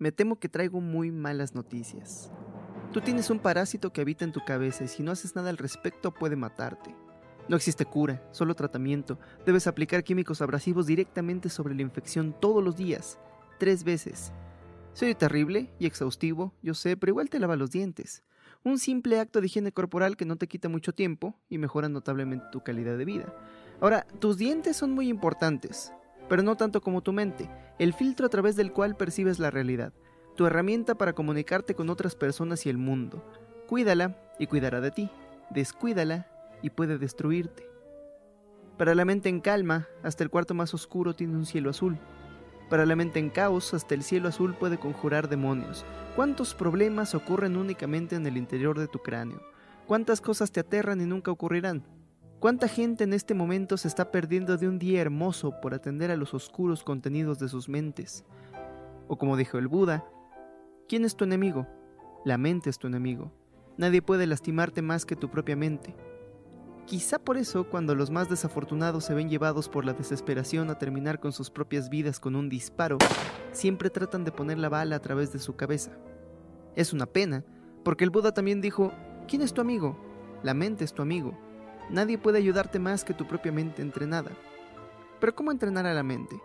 me temo que traigo muy malas noticias. Tú tienes un parásito que habita en tu cabeza y si no haces nada al respecto puede matarte. No existe cura, solo tratamiento. Debes aplicar químicos abrasivos directamente sobre la infección todos los días, tres veces. Soy terrible y exhaustivo, yo sé, pero igual te lava los dientes. Un simple acto de higiene corporal que no te quita mucho tiempo y mejora notablemente tu calidad de vida. Ahora, tus dientes son muy importantes, pero no tanto como tu mente, el filtro a través del cual percibes la realidad tu herramienta para comunicarte con otras personas y el mundo. Cuídala y cuidará de ti. Descuídala y puede destruirte. Para la mente en calma, hasta el cuarto más oscuro tiene un cielo azul. Para la mente en caos, hasta el cielo azul puede conjurar demonios. ¿Cuántos problemas ocurren únicamente en el interior de tu cráneo? ¿Cuántas cosas te aterran y nunca ocurrirán? ¿Cuánta gente en este momento se está perdiendo de un día hermoso por atender a los oscuros contenidos de sus mentes? O como dijo el Buda, ¿Quién es tu enemigo? La mente es tu enemigo. Nadie puede lastimarte más que tu propia mente. Quizá por eso, cuando los más desafortunados se ven llevados por la desesperación a terminar con sus propias vidas con un disparo, siempre tratan de poner la bala a través de su cabeza. Es una pena, porque el Buda también dijo, ¿quién es tu amigo? La mente es tu amigo. Nadie puede ayudarte más que tu propia mente entrenada. Pero ¿cómo entrenar a la mente?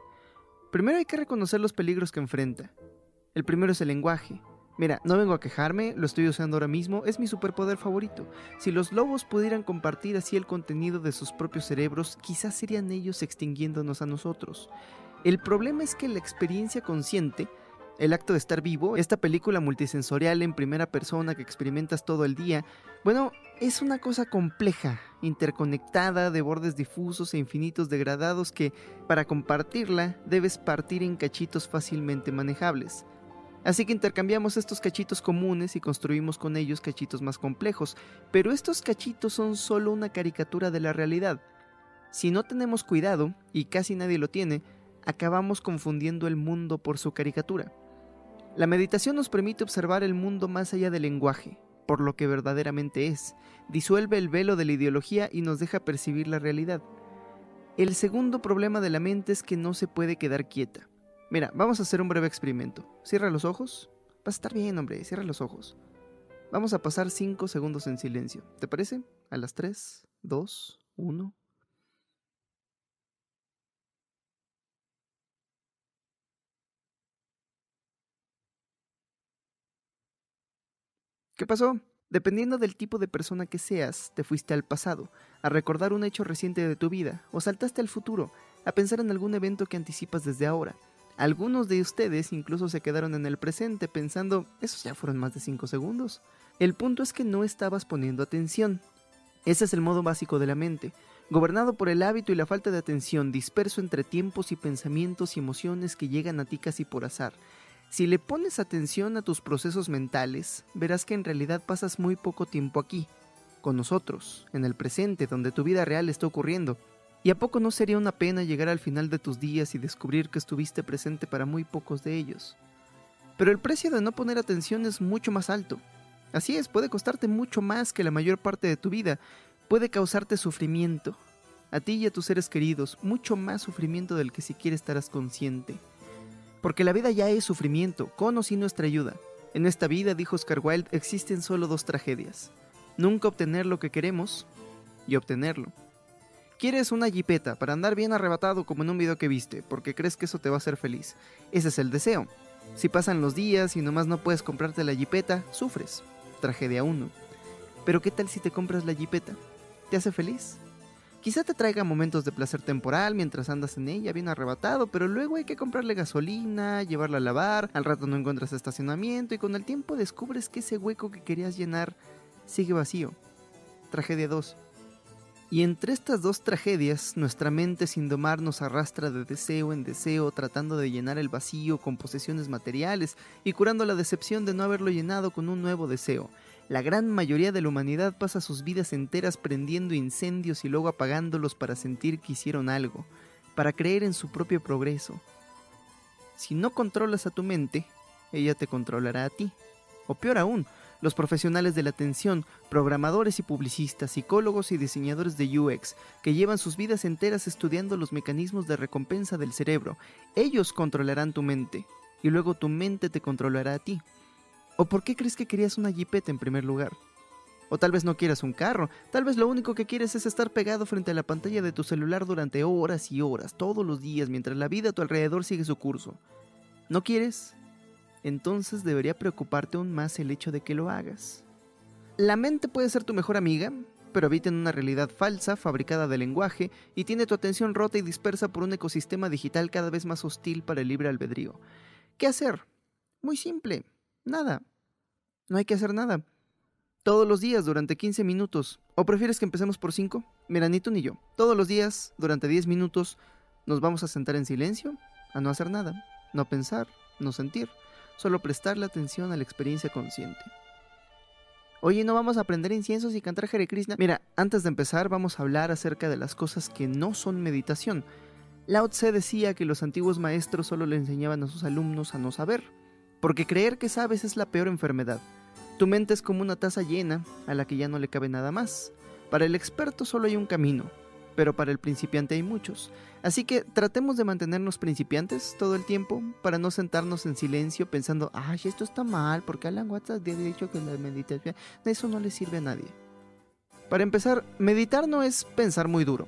Primero hay que reconocer los peligros que enfrenta. El primero es el lenguaje. Mira, no vengo a quejarme, lo estoy usando ahora mismo, es mi superpoder favorito. Si los lobos pudieran compartir así el contenido de sus propios cerebros, quizás serían ellos extinguiéndonos a nosotros. El problema es que la experiencia consciente, el acto de estar vivo, esta película multisensorial en primera persona que experimentas todo el día, bueno, es una cosa compleja, interconectada, de bordes difusos e infinitos degradados que, para compartirla, debes partir en cachitos fácilmente manejables. Así que intercambiamos estos cachitos comunes y construimos con ellos cachitos más complejos, pero estos cachitos son solo una caricatura de la realidad. Si no tenemos cuidado, y casi nadie lo tiene, acabamos confundiendo el mundo por su caricatura. La meditación nos permite observar el mundo más allá del lenguaje, por lo que verdaderamente es, disuelve el velo de la ideología y nos deja percibir la realidad. El segundo problema de la mente es que no se puede quedar quieta. Mira, vamos a hacer un breve experimento. Cierra los ojos. Va a estar bien, hombre, cierra los ojos. Vamos a pasar 5 segundos en silencio. ¿Te parece? A las 3, 2, 1. ¿Qué pasó? Dependiendo del tipo de persona que seas, te fuiste al pasado, a recordar un hecho reciente de tu vida, o saltaste al futuro, a pensar en algún evento que anticipas desde ahora. Algunos de ustedes incluso se quedaron en el presente pensando, esos ya fueron más de 5 segundos. El punto es que no estabas poniendo atención. Ese es el modo básico de la mente, gobernado por el hábito y la falta de atención, disperso entre tiempos y pensamientos y emociones que llegan a ti casi por azar. Si le pones atención a tus procesos mentales, verás que en realidad pasas muy poco tiempo aquí, con nosotros, en el presente, donde tu vida real está ocurriendo, ¿Y a poco no sería una pena llegar al final de tus días y descubrir que estuviste presente para muy pocos de ellos? Pero el precio de no poner atención es mucho más alto. Así es, puede costarte mucho más que la mayor parte de tu vida, puede causarte sufrimiento, a ti y a tus seres queridos, mucho más sufrimiento del que siquiera estarás consciente. Porque la vida ya es sufrimiento, con o sin nuestra ayuda. En esta vida, dijo Oscar Wilde, existen solo dos tragedias. Nunca obtener lo que queremos y obtenerlo. Quieres una jipeta para andar bien arrebatado como en un video que viste, porque crees que eso te va a hacer feliz. Ese es el deseo. Si pasan los días y nomás no puedes comprarte la jipeta, sufres. Tragedia 1. Pero ¿qué tal si te compras la jipeta? ¿Te hace feliz? Quizá te traiga momentos de placer temporal mientras andas en ella bien arrebatado, pero luego hay que comprarle gasolina, llevarla a lavar, al rato no encuentras estacionamiento y con el tiempo descubres que ese hueco que querías llenar sigue vacío. Tragedia 2. Y entre estas dos tragedias, nuestra mente sin domar nos arrastra de deseo en deseo, tratando de llenar el vacío con posesiones materiales y curando la decepción de no haberlo llenado con un nuevo deseo. La gran mayoría de la humanidad pasa sus vidas enteras prendiendo incendios y luego apagándolos para sentir que hicieron algo, para creer en su propio progreso. Si no controlas a tu mente, ella te controlará a ti. O peor aún, los profesionales de la atención, programadores y publicistas, psicólogos y diseñadores de UX, que llevan sus vidas enteras estudiando los mecanismos de recompensa del cerebro. Ellos controlarán tu mente. y luego tu mente te controlará a ti. ¿O por qué crees que querías una jipeta en primer lugar? O tal vez no quieras un carro, tal vez lo único que quieres es estar pegado frente a la pantalla de tu celular durante horas y horas, todos los días, mientras la vida a tu alrededor sigue su curso. ¿No quieres? Entonces debería preocuparte aún más el hecho de que lo hagas. La mente puede ser tu mejor amiga, pero habita en una realidad falsa, fabricada de lenguaje, y tiene tu atención rota y dispersa por un ecosistema digital cada vez más hostil para el libre albedrío. ¿Qué hacer? Muy simple. Nada. No hay que hacer nada. Todos los días durante 15 minutos. ¿O prefieres que empecemos por 5? Mira, ni tú ni yo. Todos los días, durante 10 minutos, nos vamos a sentar en silencio, a no hacer nada, no pensar, no sentir, solo prestarle atención a la experiencia consciente. Oye, ¿no vamos a aprender inciensos y cantar Hare Krishna? Mira, antes de empezar vamos a hablar acerca de las cosas que no son meditación. Lao Tse decía que los antiguos maestros solo le enseñaban a sus alumnos a no saber, porque creer que sabes es la peor enfermedad. Tu mente es como una taza llena a la que ya no le cabe nada más. Para el experto solo hay un camino, pero para el principiante hay muchos. Así que tratemos de mantenernos principiantes todo el tiempo para no sentarnos en silencio pensando, ay, esto está mal, porque Alan Watts ha dicho que la meditación, eso no le sirve a nadie. Para empezar, meditar no es pensar muy duro.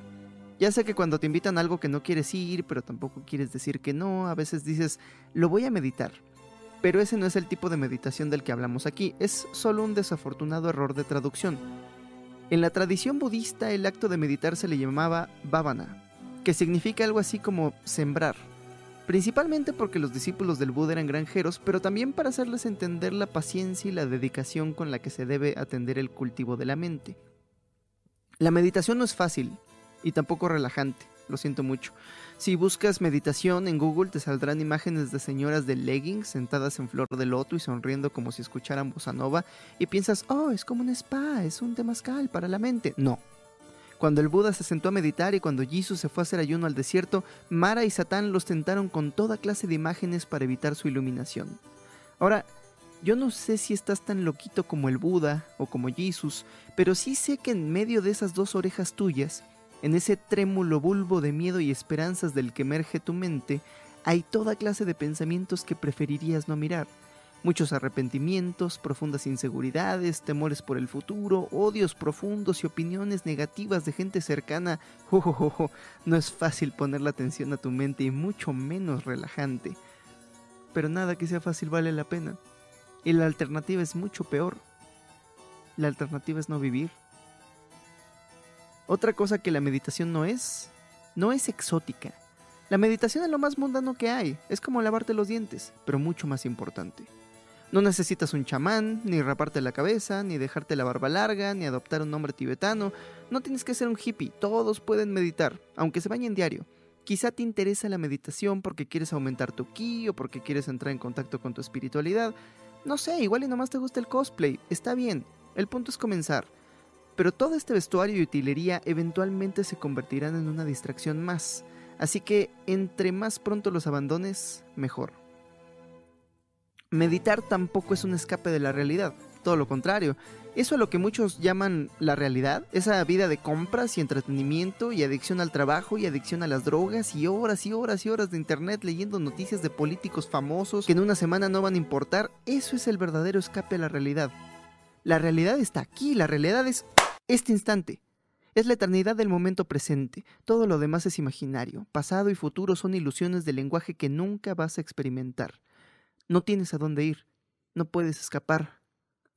Ya sé que cuando te invitan a algo que no quieres ir, pero tampoco quieres decir que no, a veces dices, lo voy a meditar. Pero ese no es el tipo de meditación del que hablamos aquí, es solo un desafortunado error de traducción. En la tradición budista el acto de meditar se le llamaba bhavana, que significa algo así como sembrar, principalmente porque los discípulos del Buda eran granjeros, pero también para hacerles entender la paciencia y la dedicación con la que se debe atender el cultivo de la mente. La meditación no es fácil y tampoco relajante, lo siento mucho. Si buscas meditación en Google te saldrán imágenes de señoras de leggings sentadas en flor de loto y sonriendo como si escucharan bossa nova y piensas, oh, es como un spa, es un temazcal para la mente. No. Cuando el Buda se sentó a meditar y cuando Jesús se fue a hacer ayuno al desierto, Mara y Satán los tentaron con toda clase de imágenes para evitar su iluminación. Ahora, yo no sé si estás tan loquito como el Buda o como Jesús, pero sí sé que en medio de esas dos orejas tuyas en ese trémulo bulbo de miedo y esperanzas del que emerge tu mente, hay toda clase de pensamientos que preferirías no mirar. Muchos arrepentimientos, profundas inseguridades, temores por el futuro, odios profundos y opiniones negativas de gente cercana. Oh, no es fácil poner la atención a tu mente y mucho menos relajante. Pero nada que sea fácil vale la pena. Y la alternativa es mucho peor. La alternativa es no vivir. Otra cosa que la meditación no es, no es exótica. La meditación es lo más mundano que hay, es como lavarte los dientes, pero mucho más importante. No necesitas un chamán, ni raparte la cabeza, ni dejarte la barba larga, ni adoptar un nombre tibetano. No tienes que ser un hippie, todos pueden meditar, aunque se bañen diario. Quizá te interesa la meditación porque quieres aumentar tu ki o porque quieres entrar en contacto con tu espiritualidad. No sé, igual y nomás te gusta el cosplay, está bien. El punto es comenzar. Pero todo este vestuario y utilería eventualmente se convertirán en una distracción más, así que entre más pronto los abandones, mejor. Meditar tampoco es un escape de la realidad, todo lo contrario. Eso a lo que muchos llaman la realidad, esa vida de compras y entretenimiento y adicción al trabajo y adicción a las drogas y horas y horas y horas de internet leyendo noticias de políticos famosos que en una semana no van a importar, eso es el verdadero escape a la realidad. La realidad está aquí, la realidad es este instante. Es la eternidad del momento presente. Todo lo demás es imaginario. Pasado y futuro son ilusiones del lenguaje que nunca vas a experimentar. No tienes a dónde ir. No puedes escapar.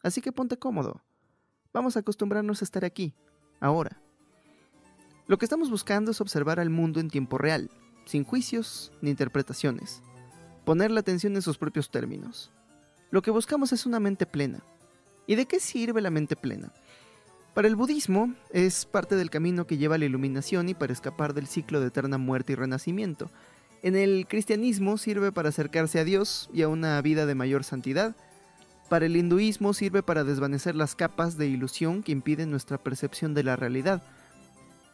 Así que ponte cómodo. Vamos a acostumbrarnos a estar aquí, ahora. Lo que estamos buscando es observar al mundo en tiempo real, sin juicios ni interpretaciones. Poner la atención en sus propios términos. Lo que buscamos es una mente plena. ¿Y de qué sirve la mente plena? Para el budismo es parte del camino que lleva a la iluminación y para escapar del ciclo de eterna muerte y renacimiento. En el cristianismo sirve para acercarse a Dios y a una vida de mayor santidad. Para el hinduismo sirve para desvanecer las capas de ilusión que impiden nuestra percepción de la realidad.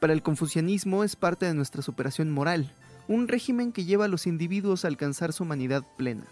Para el confucianismo es parte de nuestra superación moral, un régimen que lleva a los individuos a alcanzar su humanidad plena.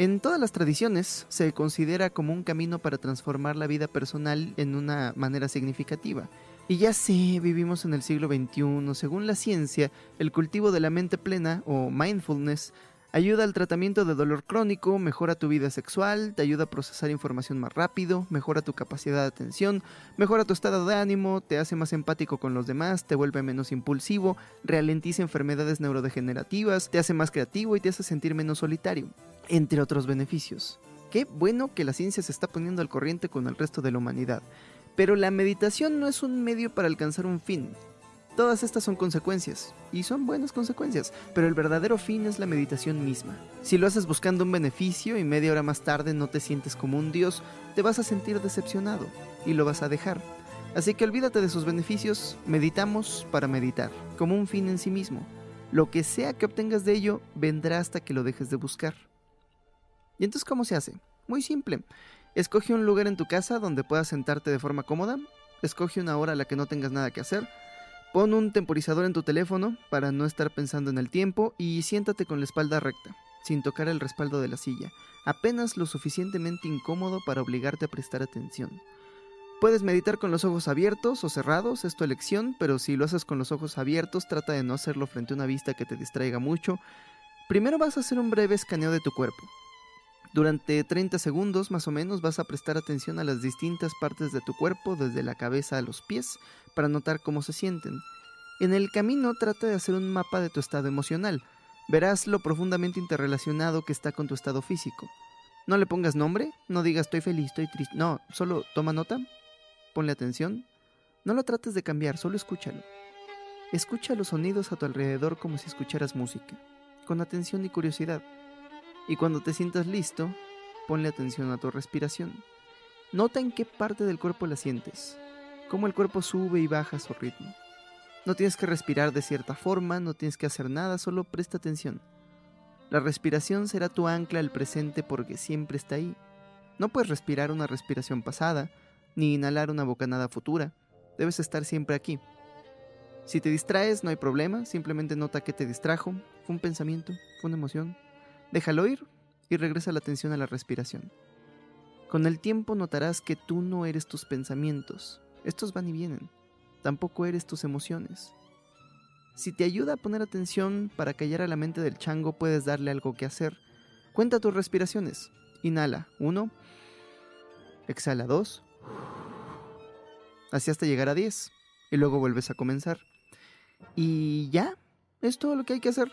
En todas las tradiciones se considera como un camino para transformar la vida personal en una manera significativa. Y ya sé, vivimos en el siglo XXI, según la ciencia, el cultivo de la mente plena o mindfulness Ayuda al tratamiento de dolor crónico, mejora tu vida sexual, te ayuda a procesar información más rápido, mejora tu capacidad de atención, mejora tu estado de ánimo, te hace más empático con los demás, te vuelve menos impulsivo, ralentiza enfermedades neurodegenerativas, te hace más creativo y te hace sentir menos solitario, entre otros beneficios. Qué bueno que la ciencia se está poniendo al corriente con el resto de la humanidad. Pero la meditación no es un medio para alcanzar un fin, Todas estas son consecuencias, y son buenas consecuencias, pero el verdadero fin es la meditación misma. Si lo haces buscando un beneficio y media hora más tarde no te sientes como un dios, te vas a sentir decepcionado y lo vas a dejar. Así que olvídate de sus beneficios, meditamos para meditar, como un fin en sí mismo. Lo que sea que obtengas de ello vendrá hasta que lo dejes de buscar. ¿Y entonces cómo se hace? Muy simple. Escoge un lugar en tu casa donde puedas sentarte de forma cómoda, escoge una hora a la que no tengas nada que hacer, Pon un temporizador en tu teléfono para no estar pensando en el tiempo y siéntate con la espalda recta, sin tocar el respaldo de la silla, apenas lo suficientemente incómodo para obligarte a prestar atención. Puedes meditar con los ojos abiertos o cerrados, es tu elección, pero si lo haces con los ojos abiertos trata de no hacerlo frente a una vista que te distraiga mucho. Primero vas a hacer un breve escaneo de tu cuerpo. Durante 30 segundos más o menos vas a prestar atención a las distintas partes de tu cuerpo, desde la cabeza a los pies, para notar cómo se sienten. En el camino trata de hacer un mapa de tu estado emocional. Verás lo profundamente interrelacionado que está con tu estado físico. No le pongas nombre, no digas estoy feliz, estoy triste. No, solo toma nota, ponle atención. No lo trates de cambiar, solo escúchalo. Escucha los sonidos a tu alrededor como si escucharas música, con atención y curiosidad. Y cuando te sientas listo, ponle atención a tu respiración. Nota en qué parte del cuerpo la sientes, cómo el cuerpo sube y baja a su ritmo. No tienes que respirar de cierta forma, no tienes que hacer nada, solo presta atención. La respiración será tu ancla al presente porque siempre está ahí. No puedes respirar una respiración pasada, ni inhalar una bocanada futura. Debes estar siempre aquí. Si te distraes, no hay problema, simplemente nota que te distrajo. Fue un pensamiento, fue una emoción, Déjalo ir y regresa la atención a la respiración. Con el tiempo notarás que tú no eres tus pensamientos, estos van y vienen, tampoco eres tus emociones. Si te ayuda a poner atención para callar a la mente del chango, puedes darle algo que hacer. Cuenta tus respiraciones. Inhala, uno. Exhala, dos. Así hasta llegar a diez. Y luego vuelves a comenzar. Y ya, es todo lo que hay que hacer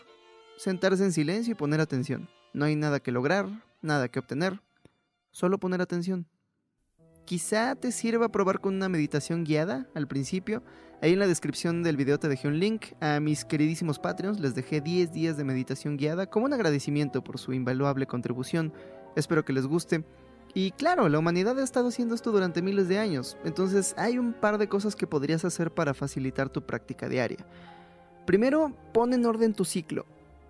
sentarse en silencio y poner atención. No hay nada que lograr, nada que obtener, solo poner atención. Quizá te sirva probar con una meditación guiada al principio. Ahí en la descripción del video te dejé un link. A mis queridísimos Patreons les dejé 10 días de meditación guiada como un agradecimiento por su invaluable contribución. Espero que les guste. Y claro, la humanidad ha estado haciendo esto durante miles de años, entonces hay un par de cosas que podrías hacer para facilitar tu práctica diaria. Primero, pon en orden tu ciclo.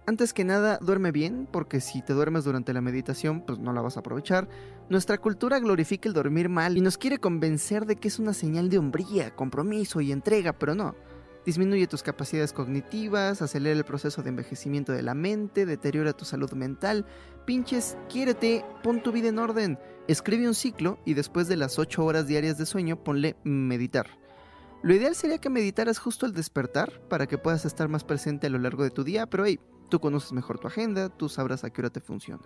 Antes que nada, duerme bien, porque si te duermes durante la meditación, pues no la vas a aprovechar. Nuestra cultura glorifica el dormir mal y nos quiere convencer de que es una señal de hombría, compromiso y entrega, pero no. Disminuye tus capacidades cognitivas, acelera el proceso de envejecimiento de la mente, deteriora tu salud mental. Pinches, quiérete, pon tu vida en orden. Escribe un ciclo y después de las 8 horas diarias de sueño ponle meditar. Lo ideal sería que meditaras justo al despertar para que puedas estar más presente a lo largo de tu día, pero hey, Tú conoces mejor tu agenda, tú sabrás a qué hora te funciona.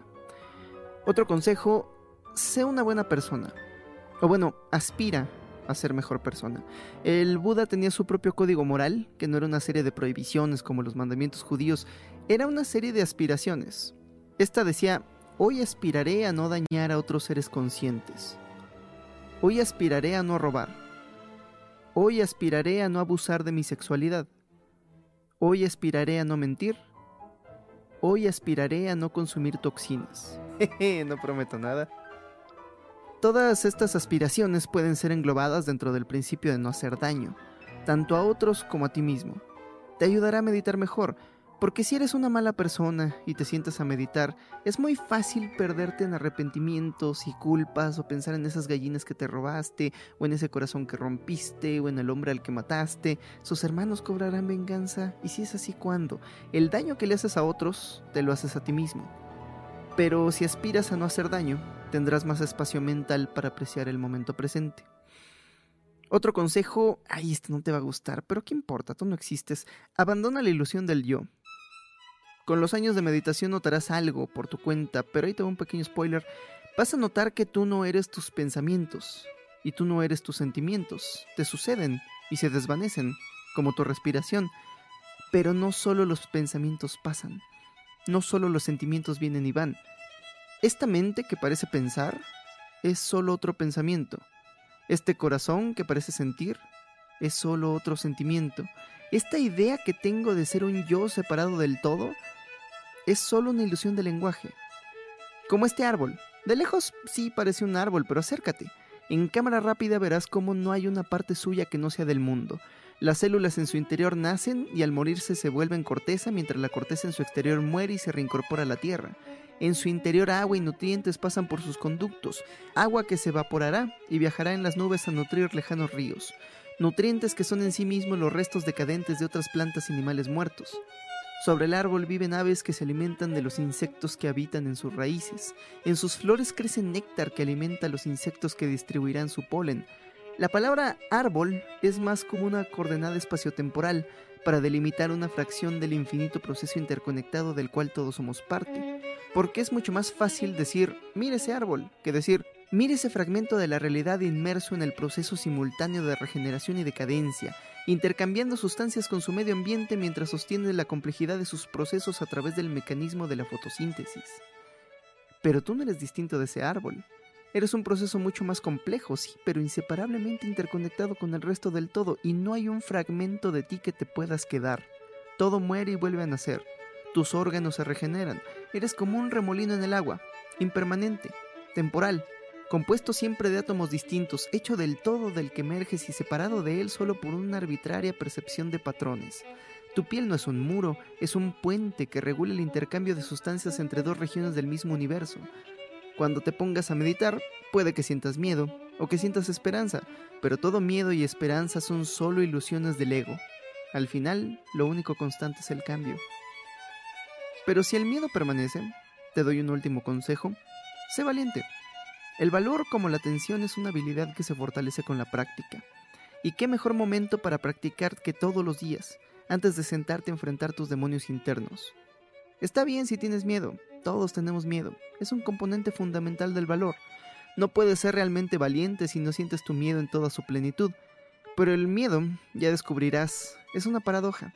Otro consejo, sé una buena persona. O bueno, aspira a ser mejor persona. El Buda tenía su propio código moral, que no era una serie de prohibiciones como los mandamientos judíos, era una serie de aspiraciones. Esta decía, hoy aspiraré a no dañar a otros seres conscientes. Hoy aspiraré a no robar. Hoy aspiraré a no abusar de mi sexualidad. Hoy aspiraré a no mentir. Hoy aspiraré a no consumir toxinas. no prometo nada. Todas estas aspiraciones pueden ser englobadas dentro del principio de no hacer daño, tanto a otros como a ti mismo. Te ayudará a meditar mejor, porque si eres una mala persona y te sientas a meditar, es muy fácil perderte en arrepentimientos y culpas o pensar en esas gallinas que te robaste, o en ese corazón que rompiste, o en el hombre al que mataste. Sus hermanos cobrarán venganza, y si es así, ¿cuándo? El daño que le haces a otros, te lo haces a ti mismo. Pero si aspiras a no hacer daño, tendrás más espacio mental para apreciar el momento presente. Otro consejo, ay, este no te va a gustar, pero ¿qué importa? Tú no existes. Abandona la ilusión del yo Con los años de meditación notarás algo por tu cuenta, pero ahí te un pequeño spoiler. Vas a notar que tú no eres tus pensamientos y tú no eres tus sentimientos. Te suceden y se desvanecen, como tu respiración. Pero no solo los pensamientos pasan, no solo los sentimientos vienen y van. Esta mente que parece pensar es solo otro pensamiento. Este corazón que parece sentir es solo otro sentimiento. Esta idea que tengo de ser un yo separado del todo es solo una ilusión de lenguaje. Como este árbol. De lejos sí parece un árbol, pero acércate. En cámara rápida verás cómo no hay una parte suya que no sea del mundo. Las células en su interior nacen y al morirse se vuelven corteza, mientras la corteza en su exterior muere y se reincorpora a la tierra. En su interior agua y nutrientes pasan por sus conductos, agua que se evaporará y viajará en las nubes a nutrir lejanos ríos, nutrientes que son en sí mismos los restos decadentes de otras plantas y animales muertos. Sobre el árbol viven aves que se alimentan de los insectos que habitan en sus raíces. En sus flores crece néctar que alimenta a los insectos que distribuirán su polen. La palabra árbol es más como una coordenada espaciotemporal para delimitar una fracción del infinito proceso interconectado del cual todos somos parte. Porque es mucho más fácil decir, mire ese árbol, que decir, mire ese fragmento de la realidad inmerso en el proceso simultáneo de regeneración y decadencia, intercambiando sustancias con su medio ambiente mientras sostiene la complejidad de sus procesos a través del mecanismo de la fotosíntesis. Pero tú no eres distinto de ese árbol. Eres un proceso mucho más complejo, sí, pero inseparablemente interconectado con el resto del todo y no hay un fragmento de ti que te puedas quedar. Todo muere y vuelve a nacer. Tus órganos se regeneran. Eres como un remolino en el agua, impermanente, temporal, compuesto siempre de átomos distintos, hecho del todo del que emerges y separado de él solo por una arbitraria percepción de patrones. Tu piel no es un muro, es un puente que regula el intercambio de sustancias entre dos regiones del mismo universo. Cuando te pongas a meditar, puede que sientas miedo o que sientas esperanza, pero todo miedo y esperanza son solo ilusiones del ego. Al final, lo único constante es el cambio. Pero si el miedo permanece, te doy un último consejo, sé valiente. El valor como la atención es una habilidad que se fortalece con la práctica. ¿Y qué mejor momento para practicar que todos los días, antes de sentarte a enfrentar tus demonios internos? Está bien si tienes miedo, todos tenemos miedo, es un componente fundamental del valor. No puedes ser realmente valiente si no sientes tu miedo en toda su plenitud, pero el miedo, ya descubrirás, es una paradoja.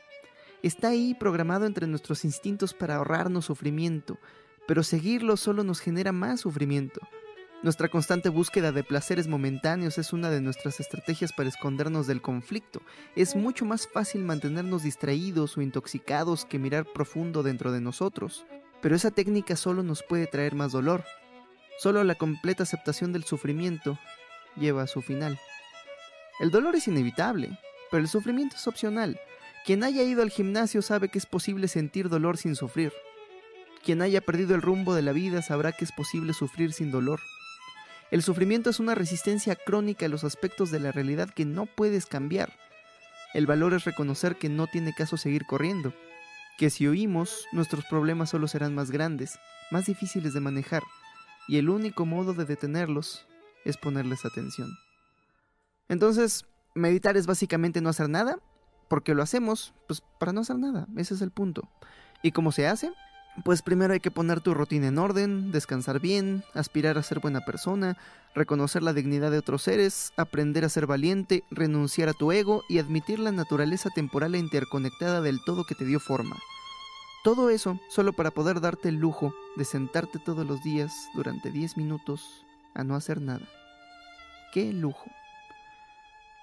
Está ahí programado entre nuestros instintos para ahorrarnos sufrimiento, pero seguirlo solo nos genera más sufrimiento. Nuestra constante búsqueda de placeres momentáneos es una de nuestras estrategias para escondernos del conflicto. Es mucho más fácil mantenernos distraídos o intoxicados que mirar profundo dentro de nosotros. Pero esa técnica solo nos puede traer más dolor. Solo la completa aceptación del sufrimiento lleva a su final. El dolor es inevitable, pero el sufrimiento es opcional. Quien haya ido al gimnasio sabe que es posible sentir dolor sin sufrir. Quien haya perdido el rumbo de la vida sabrá que es posible sufrir sin dolor. El sufrimiento es una resistencia crónica a los aspectos de la realidad que no puedes cambiar. El valor es reconocer que no tiene caso seguir corriendo, que si oímos, nuestros problemas solo serán más grandes, más difíciles de manejar, y el único modo de detenerlos es ponerles atención. Entonces, meditar es básicamente no hacer nada, porque lo hacemos, pues para no hacer nada, ese es el punto. ¿Y cómo se hace? Pues primero hay que poner tu rutina en orden, descansar bien, aspirar a ser buena persona, reconocer la dignidad de otros seres, aprender a ser valiente, renunciar a tu ego y admitir la naturaleza temporal e interconectada del todo que te dio forma. Todo eso solo para poder darte el lujo de sentarte todos los días durante 10 minutos a no hacer nada. ¡Qué lujo!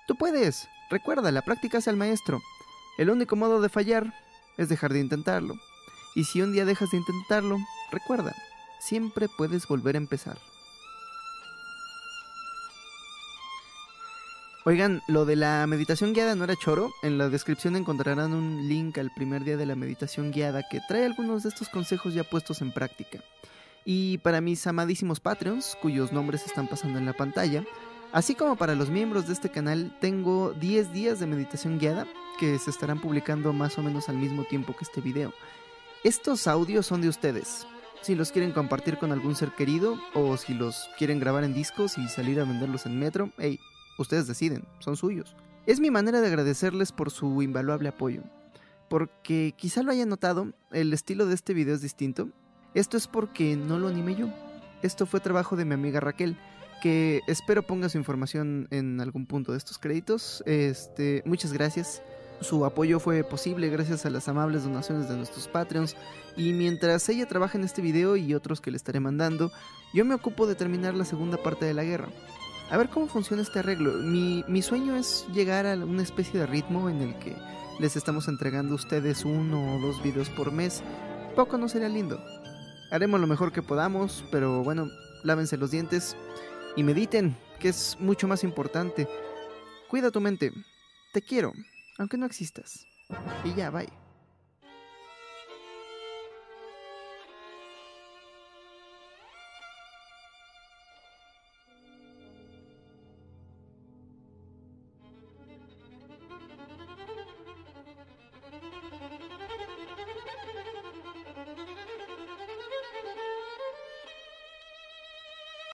Tú puedes, recuerda, la práctica es el maestro. El único modo de fallar es dejar de intentarlo. Y si un día dejas de intentarlo, recuerda, siempre puedes volver a empezar. Oigan, lo de la meditación guiada no era choro. En la descripción encontrarán un link al primer día de la meditación guiada que trae algunos de estos consejos ya puestos en práctica. Y para mis amadísimos Patreons, cuyos nombres están pasando en la pantalla, así como para los miembros de este canal, tengo 10 días de meditación guiada que se estarán publicando más o menos al mismo tiempo que este video. Estos audios son de ustedes. Si los quieren compartir con algún ser querido o si los quieren grabar en discos y salir a venderlos en metro, hey, ustedes deciden, son suyos. Es mi manera de agradecerles por su invaluable apoyo. porque quizá lo haya notado, el estilo de este video es distinto. Esto es porque no lo animé yo. Esto fue trabajo de mi amiga Raquel, que espero ponga su información en algún punto de estos créditos. Este, muchas gracias. Su apoyo fue posible gracias a las amables donaciones de nuestros Patreons. Y mientras ella trabaja en este video y otros que le estaré mandando, yo me ocupo de terminar la segunda parte de la guerra. A ver cómo funciona este arreglo. Mi, mi sueño es llegar a una especie de ritmo en el que les estamos entregando a ustedes uno o dos videos por mes. Poco no sería lindo. Haremos lo mejor que podamos, pero bueno, lávense los dientes y mediten, que es mucho más importante. Cuida tu mente. Te quiero, aunque no existas. Y ya, bye.